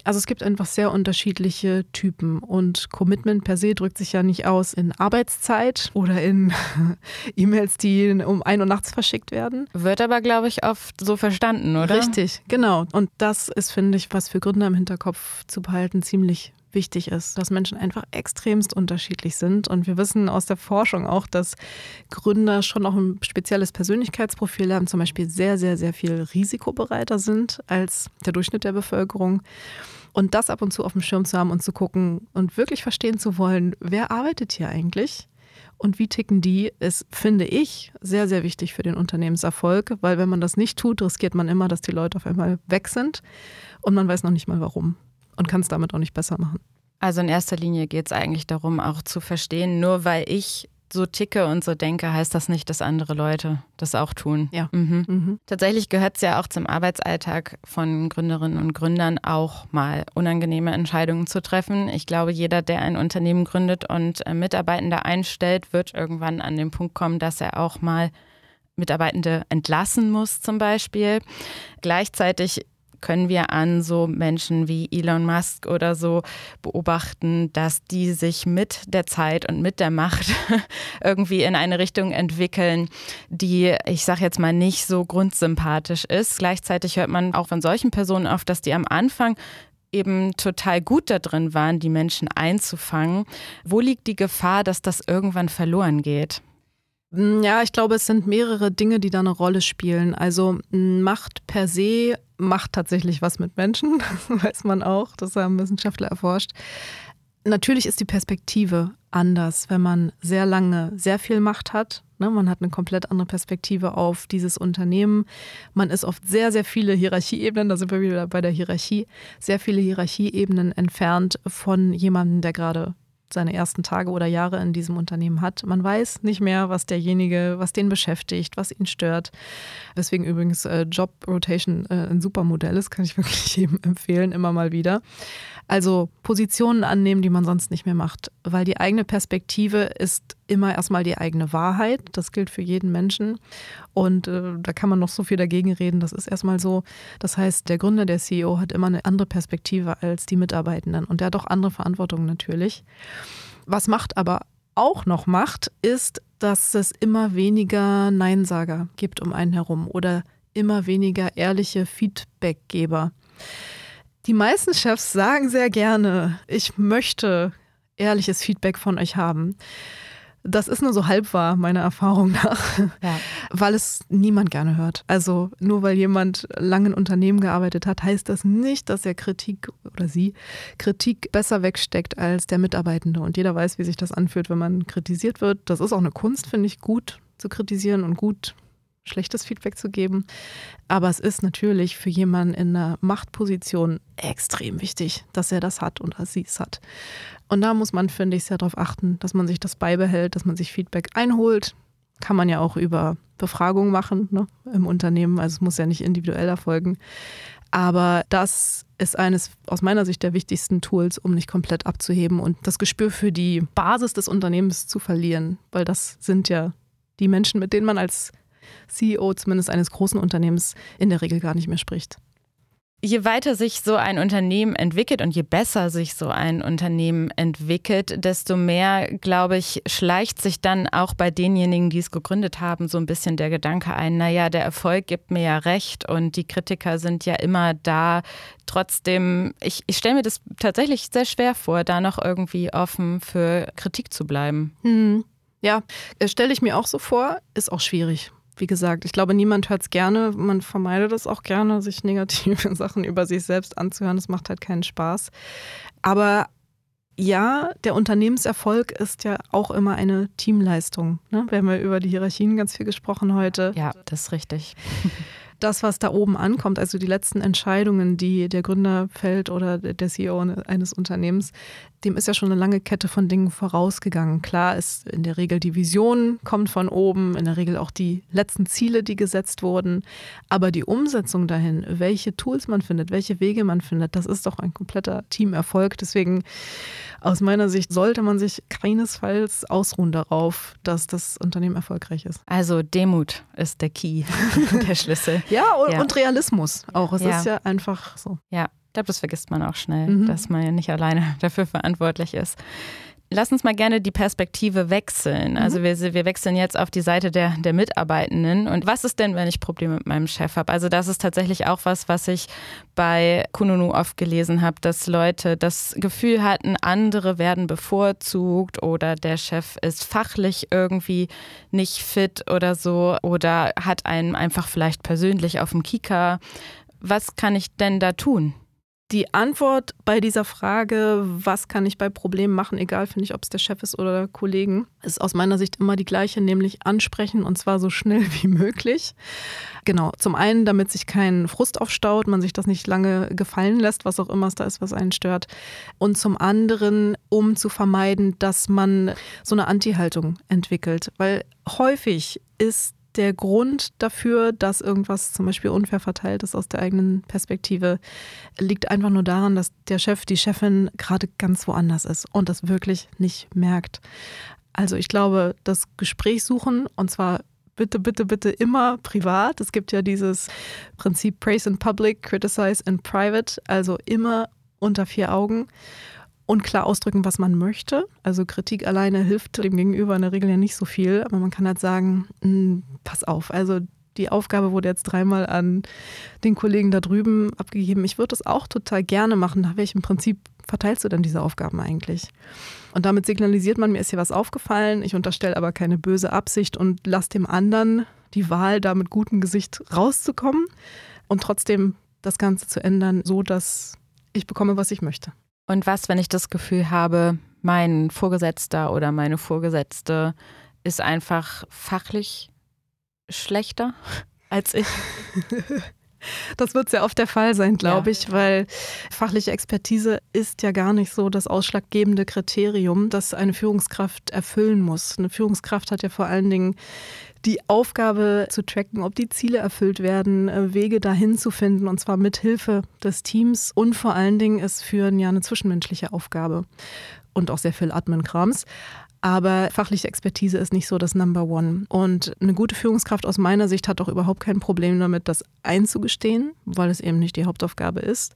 Also es gibt einfach sehr unterschiedliche Typen und Commitment per se drückt sich ja nicht aus in Arbeitszeit oder in E-Mails, die um ein Uhr nachts verschickt werden. Wird aber, glaube ich, oft so verstanden, oder? Richtig, genau. Und das ist, finde ich, was für Gründer im Hinterkopf zu behalten ziemlich wichtig ist, dass Menschen einfach extremst unterschiedlich sind. Und wir wissen aus der Forschung auch, dass Gründer schon auch ein spezielles Persönlichkeitsprofil haben, zum Beispiel sehr, sehr, sehr viel risikobereiter sind als der Durchschnitt der Bevölkerung. Und das ab und zu auf dem Schirm zu haben und zu gucken und wirklich verstehen zu wollen, wer arbeitet hier eigentlich? Und wie ticken die, ist, finde ich, sehr, sehr wichtig für den Unternehmenserfolg, weil wenn man das nicht tut, riskiert man immer, dass die Leute auf einmal weg sind und man weiß noch nicht mal warum und kann es damit auch nicht besser machen. Also in erster Linie geht es eigentlich darum, auch zu verstehen, nur weil ich so ticke und so denke, heißt das nicht, dass andere Leute das auch tun. Ja. Mhm. Mhm. Tatsächlich gehört es ja auch zum Arbeitsalltag von Gründerinnen und Gründern auch mal unangenehme Entscheidungen zu treffen. Ich glaube, jeder, der ein Unternehmen gründet und äh, Mitarbeitende einstellt, wird irgendwann an den Punkt kommen, dass er auch mal Mitarbeitende entlassen muss zum Beispiel. Gleichzeitig können wir an so Menschen wie Elon Musk oder so beobachten, dass die sich mit der Zeit und mit der Macht irgendwie in eine Richtung entwickeln, die, ich sage jetzt mal, nicht so grundsympathisch ist. Gleichzeitig hört man auch von solchen Personen oft, dass die am Anfang eben total gut da drin waren, die Menschen einzufangen. Wo liegt die Gefahr, dass das irgendwann verloren geht? Ja, ich glaube, es sind mehrere Dinge, die da eine Rolle spielen. Also Macht per se macht tatsächlich was mit Menschen, das weiß man auch, das haben Wissenschaftler erforscht. Natürlich ist die Perspektive anders, wenn man sehr lange sehr viel Macht hat. Ne? Man hat eine komplett andere Perspektive auf dieses Unternehmen. Man ist oft sehr, sehr viele Hierarchieebenen, da sind wir wieder bei der Hierarchie, sehr viele Hierarchieebenen entfernt von jemandem, der gerade seine ersten Tage oder Jahre in diesem Unternehmen hat. Man weiß nicht mehr, was derjenige, was den beschäftigt, was ihn stört. Deswegen übrigens äh, Job Rotation äh, ein super Modell ist, kann ich wirklich jedem empfehlen, immer mal wieder. Also Positionen annehmen, die man sonst nicht mehr macht, weil die eigene Perspektive ist immer erstmal die eigene Wahrheit. Das gilt für jeden Menschen. Und äh, da kann man noch so viel dagegen reden. Das ist erstmal so. Das heißt, der Gründer, der CEO hat immer eine andere Perspektive als die Mitarbeitenden. Und der hat auch andere Verantwortung natürlich. Was Macht aber auch noch macht, ist, dass es immer weniger Neinsager gibt um einen herum oder immer weniger ehrliche Feedbackgeber. Die meisten Chefs sagen sehr gerne, ich möchte ehrliches Feedback von euch haben. Das ist nur so halb wahr, meiner Erfahrung nach, ja. weil es niemand gerne hört. Also nur weil jemand lange in Unternehmen gearbeitet hat, heißt das nicht, dass er Kritik oder sie Kritik besser wegsteckt als der Mitarbeitende. Und jeder weiß, wie sich das anfühlt, wenn man kritisiert wird. Das ist auch eine Kunst, finde ich, gut zu kritisieren und gut schlechtes Feedback zu geben. Aber es ist natürlich für jemanden in einer Machtposition extrem wichtig, dass er das hat und dass sie es hat. Und da muss man, finde ich, sehr darauf achten, dass man sich das beibehält, dass man sich Feedback einholt. Kann man ja auch über Befragungen machen ne, im Unternehmen. Also es muss ja nicht individuell erfolgen. Aber das ist eines aus meiner Sicht der wichtigsten Tools, um nicht komplett abzuheben und das Gespür für die Basis des Unternehmens zu verlieren. Weil das sind ja die Menschen, mit denen man als CEO zumindest eines großen Unternehmens in der Regel gar nicht mehr spricht. Je weiter sich so ein Unternehmen entwickelt und je besser sich so ein Unternehmen entwickelt, desto mehr, glaube ich, schleicht sich dann auch bei denjenigen, die es gegründet haben, so ein bisschen der Gedanke ein, naja, der Erfolg gibt mir ja recht und die Kritiker sind ja immer da. Trotzdem, ich, ich stelle mir das tatsächlich sehr schwer vor, da noch irgendwie offen für Kritik zu bleiben. Hm. Ja, äh, stelle ich mir auch so vor, ist auch schwierig wie gesagt, ich glaube, niemand hört es gerne. Man vermeidet es auch gerne, sich negative Sachen über sich selbst anzuhören. Das macht halt keinen Spaß. Aber ja, der Unternehmenserfolg ist ja auch immer eine Teamleistung. Ne? Wir haben ja über die Hierarchien ganz viel gesprochen heute. Ja, das ist richtig. das, was da oben ankommt, also die letzten Entscheidungen, die der Gründer fällt oder der CEO eines Unternehmens, dem ist ja schon eine lange Kette von Dingen vorausgegangen. Klar ist in der Regel die Vision kommt von oben, in der Regel auch die letzten Ziele, die gesetzt wurden. Aber die Umsetzung dahin, welche Tools man findet, welche Wege man findet, das ist doch ein kompletter Teamerfolg. Deswegen aus meiner Sicht sollte man sich keinesfalls ausruhen darauf, dass das Unternehmen erfolgreich ist. Also Demut ist der Key, der Schlüssel. Ja und, ja. und, Realismus auch. Es ja. ist ja einfach so. Ja, ich glaube, das vergisst man auch schnell, mhm. dass man ja nicht alleine dafür verantwortlich ist. Lass uns mal gerne die Perspektive wechseln. Also mhm. wir, wir wechseln jetzt auf die Seite der, der Mitarbeitenden. Und was ist denn, wenn ich Probleme mit meinem Chef habe? Also das ist tatsächlich auch was, was ich bei Kununu oft gelesen habe, dass Leute das Gefühl hatten, andere werden bevorzugt oder der Chef ist fachlich irgendwie nicht fit oder so oder hat einen einfach vielleicht persönlich auf dem Kika. Was kann ich denn da tun? Die Antwort bei dieser Frage, was kann ich bei Problemen machen, egal finde ich, ob es der Chef ist oder Kollegen, ist aus meiner Sicht immer die gleiche, nämlich ansprechen und zwar so schnell wie möglich. Genau, zum einen, damit sich kein Frust aufstaut, man sich das nicht lange gefallen lässt, was auch immer es da ist, was einen stört. Und zum anderen, um zu vermeiden, dass man so eine Anti-Haltung entwickelt, weil häufig ist der Grund dafür, dass irgendwas zum Beispiel unfair verteilt ist aus der eigenen Perspektive, liegt einfach nur daran, dass der Chef, die Chefin gerade ganz woanders ist und das wirklich nicht merkt. Also ich glaube, das Gespräch suchen und zwar bitte, bitte, bitte immer privat. Es gibt ja dieses Prinzip Praise in Public, Criticize in Private, also immer unter vier Augen und klar ausdrücken, was man möchte. Also Kritik alleine hilft dem Gegenüber in der Regel ja nicht so viel, aber man kann halt sagen, hm, pass auf, also die Aufgabe wurde jetzt dreimal an den Kollegen da drüben abgegeben. Ich würde das auch total gerne machen. Nach welchem Prinzip verteilst du denn diese Aufgaben eigentlich? Und damit signalisiert man, mir ist hier was aufgefallen, ich unterstelle aber keine böse Absicht und lasse dem anderen die Wahl, da mit gutem Gesicht rauszukommen und trotzdem das Ganze zu ändern, so dass ich bekomme, was ich möchte. Und was, wenn ich das Gefühl habe, mein Vorgesetzter oder meine Vorgesetzte ist einfach fachlich schlechter als ich? Das wird sehr oft der Fall sein, glaube ja. ich, weil fachliche Expertise ist ja gar nicht so das ausschlaggebende Kriterium, das eine Führungskraft erfüllen muss. Eine Führungskraft hat ja vor allen Dingen die Aufgabe zu tracken, ob die Ziele erfüllt werden, äh, Wege dahin zu finden und zwar mit Hilfe des Teams und vor allen Dingen ist Führen ja eine zwischenmenschliche Aufgabe und auch sehr viel Admin-Krams. Aber fachliche Expertise ist nicht so das Number One. Und eine gute Führungskraft aus meiner Sicht hat auch überhaupt kein Problem damit, das einzugestehen, weil es eben nicht die Hauptaufgabe ist.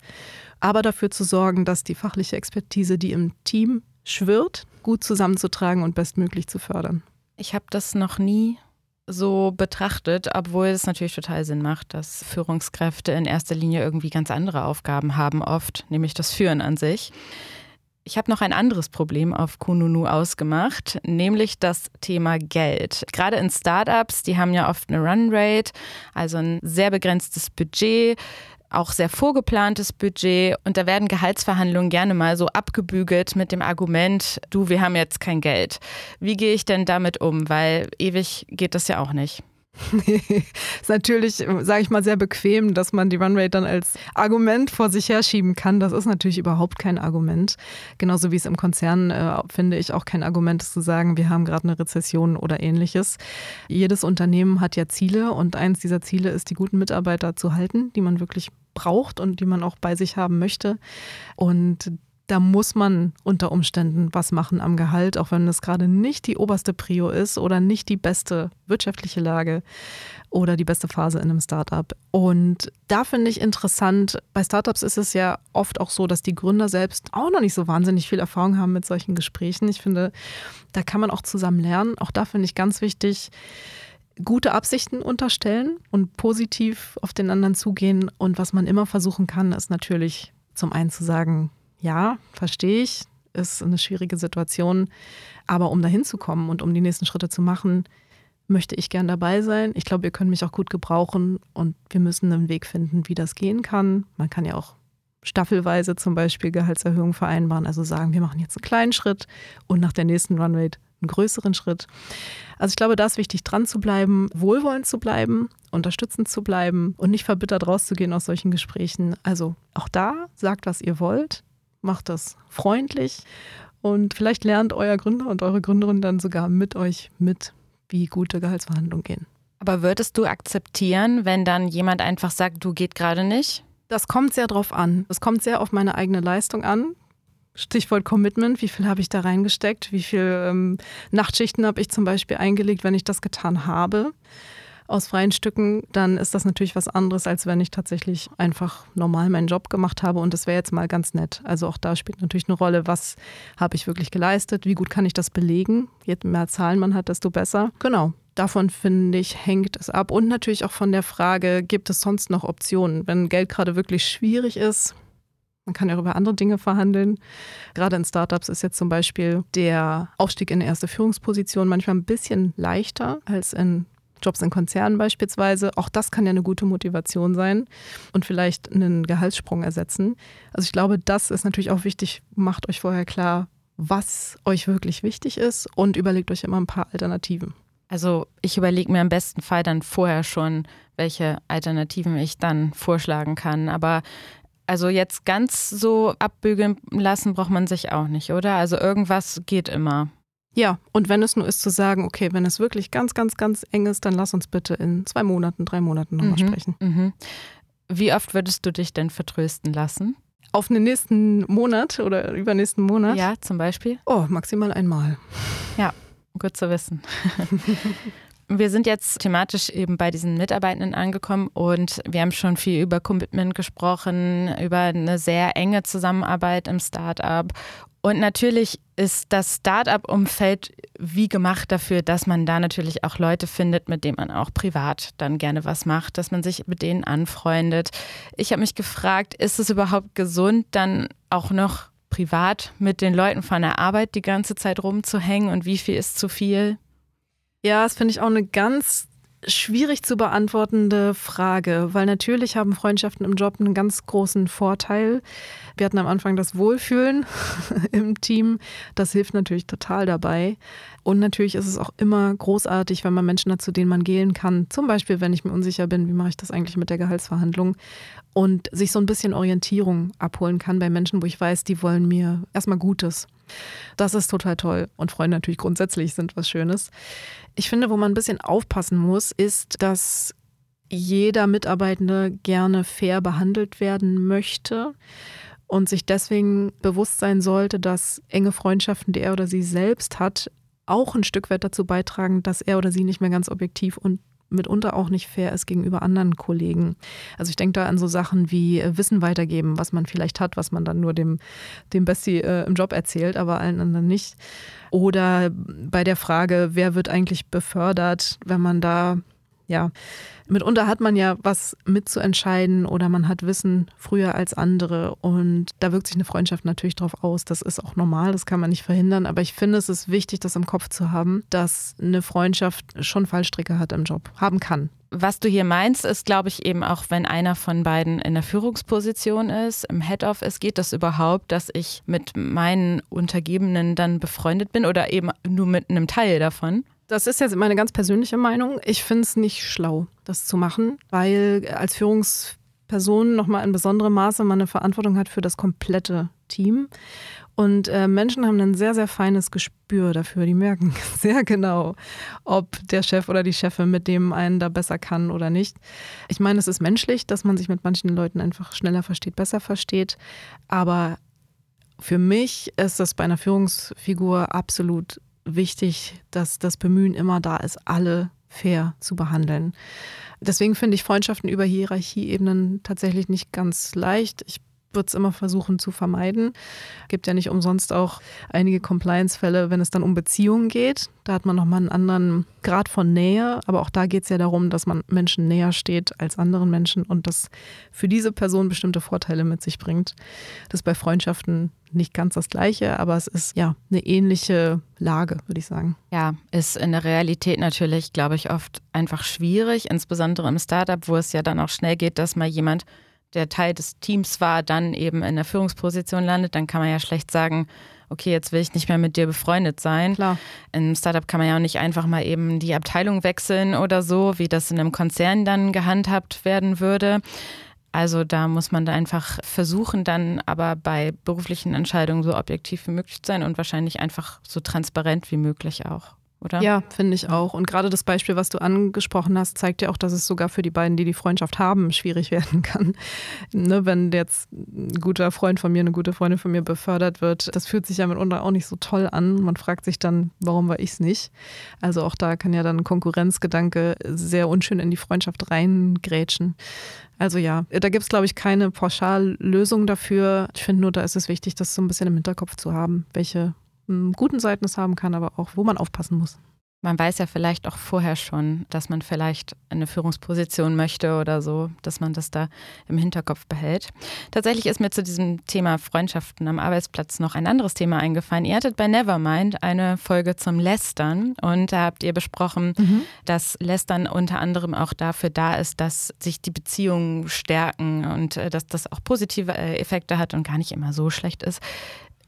Aber dafür zu sorgen, dass die fachliche Expertise, die im Team schwirrt, gut zusammenzutragen und bestmöglich zu fördern. Ich habe das noch nie so betrachtet, obwohl es natürlich total Sinn macht, dass Führungskräfte in erster Linie irgendwie ganz andere Aufgaben haben, oft, nämlich das Führen an sich. Ich habe noch ein anderes Problem auf Kununu ausgemacht, nämlich das Thema Geld. Gerade in Startups, die haben ja oft eine Runrate, also ein sehr begrenztes Budget auch sehr vorgeplantes Budget und da werden Gehaltsverhandlungen gerne mal so abgebügelt mit dem Argument, du, wir haben jetzt kein Geld. Wie gehe ich denn damit um? Weil ewig geht das ja auch nicht. Ist natürlich, sage ich mal, sehr bequem, dass man die Runrate dann als Argument vor sich herschieben kann. Das ist natürlich überhaupt kein Argument. Genauso wie es im Konzern, äh, finde ich, auch kein Argument ist zu sagen, wir haben gerade eine Rezession oder ähnliches. Jedes Unternehmen hat ja Ziele und eins dieser Ziele ist, die guten Mitarbeiter zu halten, die man wirklich braucht und die man auch bei sich haben möchte. Und da muss man unter Umständen was machen am Gehalt, auch wenn es gerade nicht die oberste Prio ist oder nicht die beste wirtschaftliche Lage oder die beste Phase in einem Startup. Und da finde ich interessant, bei Startups ist es ja oft auch so, dass die Gründer selbst auch noch nicht so wahnsinnig viel Erfahrung haben mit solchen Gesprächen. Ich finde, da kann man auch zusammen lernen. Auch da finde ich ganz wichtig, gute Absichten unterstellen und positiv auf den anderen zugehen. Und was man immer versuchen kann, ist natürlich zum einen zu sagen, ja, verstehe ich, ist eine schwierige Situation. Aber um dahin zu kommen und um die nächsten Schritte zu machen, möchte ich gern dabei sein. Ich glaube, ihr könnt mich auch gut gebrauchen und wir müssen einen Weg finden, wie das gehen kann. Man kann ja auch staffelweise zum Beispiel Gehaltserhöhungen vereinbaren, also sagen, wir machen jetzt einen kleinen Schritt und nach der nächsten Runrate einen größeren Schritt. Also ich glaube, da ist wichtig, dran zu bleiben, wohlwollend zu bleiben, unterstützend zu bleiben und nicht verbittert rauszugehen aus solchen Gesprächen. Also auch da sagt, was ihr wollt macht das freundlich und vielleicht lernt euer Gründer und eure Gründerin dann sogar mit euch mit, wie gute Gehaltsverhandlungen gehen. Aber würdest du akzeptieren, wenn dann jemand einfach sagt, du geht gerade nicht? Das kommt sehr drauf an. Es kommt sehr auf meine eigene Leistung an. Stichwort Commitment, wie viel habe ich da reingesteckt? Wie viele ähm, Nachtschichten habe ich zum Beispiel eingelegt, wenn ich das getan habe? aus freien Stücken, dann ist das natürlich was anderes, als wenn ich tatsächlich einfach normal meinen Job gemacht habe. Und das wäre jetzt mal ganz nett. Also auch da spielt natürlich eine Rolle, was habe ich wirklich geleistet, wie gut kann ich das belegen. Je mehr Zahlen man hat, desto besser. Genau. Davon finde ich, hängt es ab. Und natürlich auch von der Frage, gibt es sonst noch Optionen? Wenn Geld gerade wirklich schwierig ist, man kann ja über andere Dinge verhandeln. Gerade in Startups ist jetzt zum Beispiel der Aufstieg in erste Führungsposition manchmal ein bisschen leichter als in Jobs in Konzernen beispielsweise. Auch das kann ja eine gute Motivation sein und vielleicht einen Gehaltssprung ersetzen. Also ich glaube, das ist natürlich auch wichtig. Macht euch vorher klar, was euch wirklich wichtig ist und überlegt euch immer ein paar Alternativen. Also ich überlege mir im besten Fall dann vorher schon, welche Alternativen ich dann vorschlagen kann. Aber also jetzt ganz so abbügeln lassen braucht man sich auch nicht, oder? Also irgendwas geht immer. Ja, und wenn es nur ist zu sagen, okay, wenn es wirklich ganz, ganz, ganz eng ist, dann lass uns bitte in zwei Monaten, drei Monaten nochmal mhm, sprechen. Mhm. Wie oft würdest du dich denn vertrösten lassen? Auf den nächsten Monat oder übernächsten Monat? Ja, zum Beispiel. Oh, maximal einmal. Ja, gut zu wissen. Wir sind jetzt thematisch eben bei diesen Mitarbeitenden angekommen und wir haben schon viel über Commitment gesprochen, über eine sehr enge Zusammenarbeit im Startup. Und natürlich ist das Startup-Umfeld wie gemacht dafür, dass man da natürlich auch Leute findet, mit denen man auch privat dann gerne was macht, dass man sich mit denen anfreundet. Ich habe mich gefragt, ist es überhaupt gesund, dann auch noch privat mit den Leuten von der Arbeit die ganze Zeit rumzuhängen und wie viel ist zu viel? Ja, das finde ich auch eine ganz schwierig zu beantwortende Frage, weil natürlich haben Freundschaften im Job einen ganz großen Vorteil. Wir hatten am Anfang das Wohlfühlen im Team. Das hilft natürlich total dabei. Und natürlich ist es auch immer großartig, wenn man Menschen hat, zu denen man gehen kann. Zum Beispiel, wenn ich mir unsicher bin, wie mache ich das eigentlich mit der Gehaltsverhandlung? Und sich so ein bisschen Orientierung abholen kann bei Menschen, wo ich weiß, die wollen mir erstmal Gutes. Das ist total toll. Und Freunde natürlich grundsätzlich sind was Schönes. Ich finde, wo man ein bisschen aufpassen muss, ist, dass jeder Mitarbeitende gerne fair behandelt werden möchte und sich deswegen bewusst sein sollte, dass enge Freundschaften, die er oder sie selbst hat, auch ein Stück weit dazu beitragen, dass er oder sie nicht mehr ganz objektiv und mitunter auch nicht fair ist gegenüber anderen Kollegen. Also ich denke da an so Sachen wie äh, Wissen weitergeben, was man vielleicht hat, was man dann nur dem, dem Bestie äh, im Job erzählt, aber allen anderen nicht. Oder bei der Frage, wer wird eigentlich befördert, wenn man da ja, mitunter hat man ja was mitzuentscheiden oder man hat Wissen früher als andere und da wirkt sich eine Freundschaft natürlich drauf aus. Das ist auch normal, das kann man nicht verhindern, aber ich finde, es ist wichtig, das im Kopf zu haben, dass eine Freundschaft schon Fallstricke hat im Job, haben kann. Was du hier meinst, ist, glaube ich, eben auch, wenn einer von beiden in der Führungsposition ist, im Head-Office, geht das überhaupt, dass ich mit meinen Untergebenen dann befreundet bin oder eben nur mit einem Teil davon? Das ist jetzt meine ganz persönliche Meinung. Ich finde es nicht schlau, das zu machen, weil als Führungsperson nochmal in besonderem Maße man eine Verantwortung hat für das komplette Team. Und äh, Menschen haben ein sehr, sehr feines Gespür dafür. Die merken sehr genau, ob der Chef oder die Chefin mit dem einen da besser kann oder nicht. Ich meine, es ist menschlich, dass man sich mit manchen Leuten einfach schneller versteht, besser versteht. Aber für mich ist das bei einer Führungsfigur absolut wichtig, dass das Bemühen immer da ist, alle fair zu behandeln. Deswegen finde ich Freundschaften über Hierarchieebenen tatsächlich nicht ganz leicht. Ich würde es immer versuchen zu vermeiden. Gibt ja nicht umsonst auch einige Compliance-Fälle, wenn es dann um Beziehungen geht. Da hat man nochmal einen anderen Grad von Nähe, aber auch da geht es ja darum, dass man Menschen näher steht als anderen Menschen und das für diese Person bestimmte Vorteile mit sich bringt. Das ist bei Freundschaften nicht ganz das Gleiche, aber es ist ja eine ähnliche Lage, würde ich sagen. Ja, ist in der Realität natürlich, glaube ich, oft einfach schwierig, insbesondere im Startup, wo es ja dann auch schnell geht, dass mal jemand der Teil des Teams war, dann eben in der Führungsposition landet, dann kann man ja schlecht sagen, okay, jetzt will ich nicht mehr mit dir befreundet sein. Klar. Im Startup kann man ja auch nicht einfach mal eben die Abteilung wechseln oder so, wie das in einem Konzern dann gehandhabt werden würde. Also da muss man da einfach versuchen, dann aber bei beruflichen Entscheidungen so objektiv wie möglich zu sein und wahrscheinlich einfach so transparent wie möglich auch oder? Ja, finde ich auch. Und gerade das Beispiel, was du angesprochen hast, zeigt ja auch, dass es sogar für die beiden, die die Freundschaft haben, schwierig werden kann. Ne, wenn jetzt ein guter Freund von mir, eine gute Freundin von mir befördert wird, das fühlt sich ja mitunter auch nicht so toll an. Man fragt sich dann, warum war ich es nicht? Also auch da kann ja dann Konkurrenzgedanke sehr unschön in die Freundschaft reingrätschen. Also ja, da gibt es, glaube ich, keine Pauschallösung dafür. Ich finde nur, da ist es wichtig, das so ein bisschen im Hinterkopf zu haben, welche guten Seiten es haben kann, aber auch, wo man aufpassen muss. Man weiß ja vielleicht auch vorher schon, dass man vielleicht eine Führungsposition möchte oder so, dass man das da im Hinterkopf behält. Tatsächlich ist mir zu diesem Thema Freundschaften am Arbeitsplatz noch ein anderes Thema eingefallen. Ihr hattet bei Nevermind eine Folge zum Lästern und da habt ihr besprochen, mhm. dass Lästern unter anderem auch dafür da ist, dass sich die Beziehungen stärken und äh, dass das auch positive äh, Effekte hat und gar nicht immer so schlecht ist.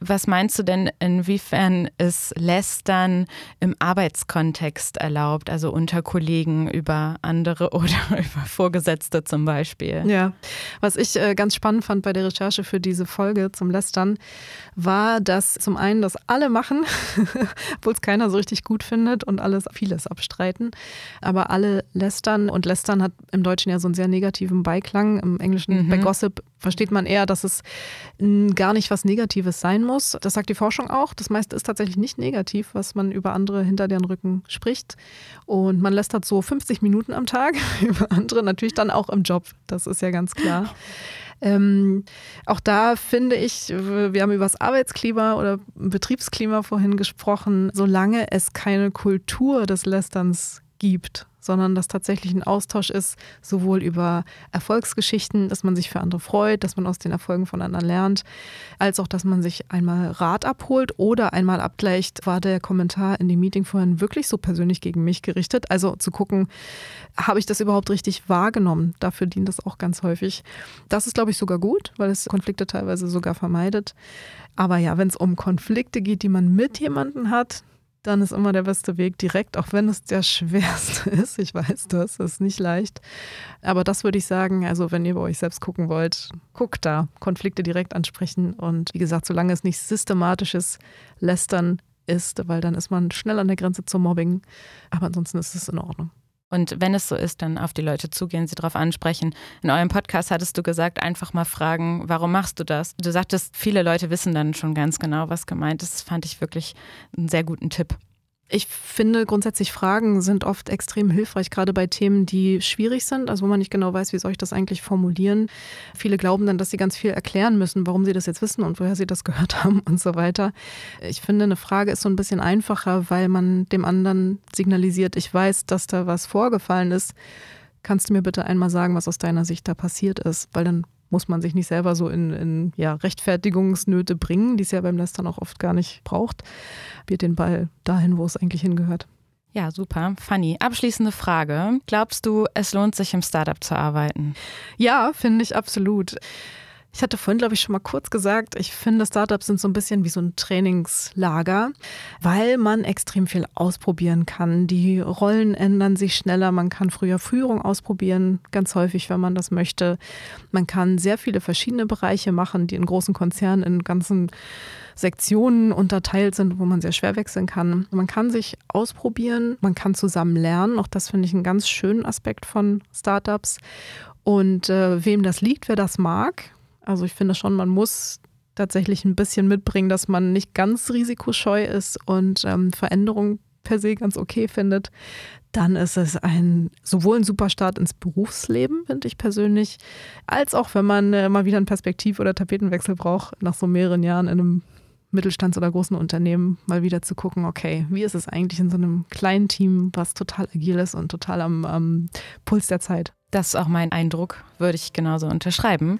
Was meinst du denn, inwiefern ist Lästern im Arbeitskontext erlaubt, also unter Kollegen über andere oder über Vorgesetzte zum Beispiel? Ja, was ich äh, ganz spannend fand bei der Recherche für diese Folge zum Lästern, war, dass zum einen das alle machen, obwohl es keiner so richtig gut findet und alles vieles abstreiten, aber alle lästern und lästern hat im Deutschen ja so einen sehr negativen Beiklang, im Englischen mhm. bei Gossip versteht man eher, dass es gar nicht was Negatives sein muss. Das sagt die Forschung auch. Das meiste ist tatsächlich nicht negativ, was man über andere hinter deren Rücken spricht. Und man lästert so 50 Minuten am Tag über andere, natürlich dann auch im Job. Das ist ja ganz klar. Ähm, auch da finde ich, wir haben über das Arbeitsklima oder Betriebsklima vorhin gesprochen, solange es keine Kultur des Lästerns gibt, sondern dass tatsächlich ein Austausch ist, sowohl über Erfolgsgeschichten, dass man sich für andere freut, dass man aus den Erfolgen von anderen lernt, als auch, dass man sich einmal Rat abholt oder einmal abgleicht, war der Kommentar in dem Meeting vorhin wirklich so persönlich gegen mich gerichtet. Also zu gucken, habe ich das überhaupt richtig wahrgenommen? Dafür dient das auch ganz häufig. Das ist, glaube ich, sogar gut, weil es Konflikte teilweise sogar vermeidet. Aber ja, wenn es um Konflikte geht, die man mit jemandem hat, dann ist immer der beste Weg direkt, auch wenn es der schwerste ist. Ich weiß das, ist nicht leicht. Aber das würde ich sagen, also wenn ihr bei euch selbst gucken wollt, guckt da, Konflikte direkt ansprechen und wie gesagt, solange es nicht systematisches Lästern ist, weil dann ist man schnell an der Grenze zum Mobbing. Aber ansonsten ist es in Ordnung. Und wenn es so ist, dann auf die Leute zugehen, sie darauf ansprechen. In eurem Podcast hattest du gesagt, einfach mal fragen, warum machst du das? Du sagtest, viele Leute wissen dann schon ganz genau, was gemeint ist. Das fand ich wirklich einen sehr guten Tipp. Ich finde grundsätzlich Fragen sind oft extrem hilfreich, gerade bei Themen, die schwierig sind, also wo man nicht genau weiß, wie soll ich das eigentlich formulieren. Viele glauben dann, dass sie ganz viel erklären müssen, warum sie das jetzt wissen und woher sie das gehört haben und so weiter. Ich finde, eine Frage ist so ein bisschen einfacher, weil man dem anderen signalisiert, ich weiß, dass da was vorgefallen ist. Kannst du mir bitte einmal sagen, was aus deiner Sicht da passiert ist? Weil dann muss man sich nicht selber so in, in ja, Rechtfertigungsnöte bringen, die es ja beim Lästern auch oft gar nicht braucht. Wird den Ball dahin, wo es eigentlich hingehört. Ja, super. Fanny, abschließende Frage. Glaubst du, es lohnt sich im Startup zu arbeiten? Ja, finde ich absolut. Ich hatte vorhin, glaube ich, schon mal kurz gesagt, ich finde, Startups sind so ein bisschen wie so ein Trainingslager, weil man extrem viel ausprobieren kann. Die Rollen ändern sich schneller, man kann früher Führung ausprobieren, ganz häufig, wenn man das möchte. Man kann sehr viele verschiedene Bereiche machen, die in großen Konzernen in ganzen Sektionen unterteilt sind, wo man sehr schwer wechseln kann. Man kann sich ausprobieren, man kann zusammen lernen. Auch das finde ich einen ganz schönen Aspekt von Startups. Und äh, wem das liegt, wer das mag, also ich finde schon, man muss tatsächlich ein bisschen mitbringen, dass man nicht ganz risikoscheu ist und ähm, Veränderungen per se ganz okay findet, dann ist es ein sowohl ein super Start ins Berufsleben, finde ich persönlich, als auch wenn man äh, mal wieder einen Perspektiv- oder Tapetenwechsel braucht, nach so mehreren Jahren in einem Mittelstands- oder großen Unternehmen mal wieder zu gucken, okay, wie ist es eigentlich in so einem kleinen Team, was total agil ist und total am, am Puls der Zeit. Das ist auch mein Eindruck, würde ich genauso unterschreiben.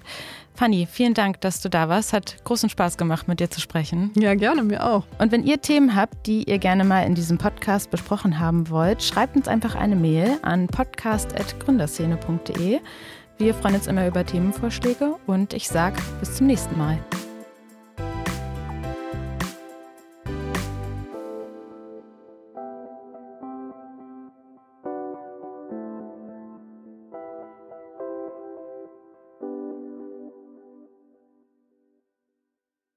Fanny, vielen Dank, dass du da warst. Hat großen Spaß gemacht, mit dir zu sprechen. Ja, gerne, mir auch. Und wenn ihr Themen habt, die ihr gerne mal in diesem Podcast besprochen haben wollt, schreibt uns einfach eine Mail an podcast.gründerszene.de. Wir freuen uns immer über Themenvorschläge und ich sage bis zum nächsten Mal.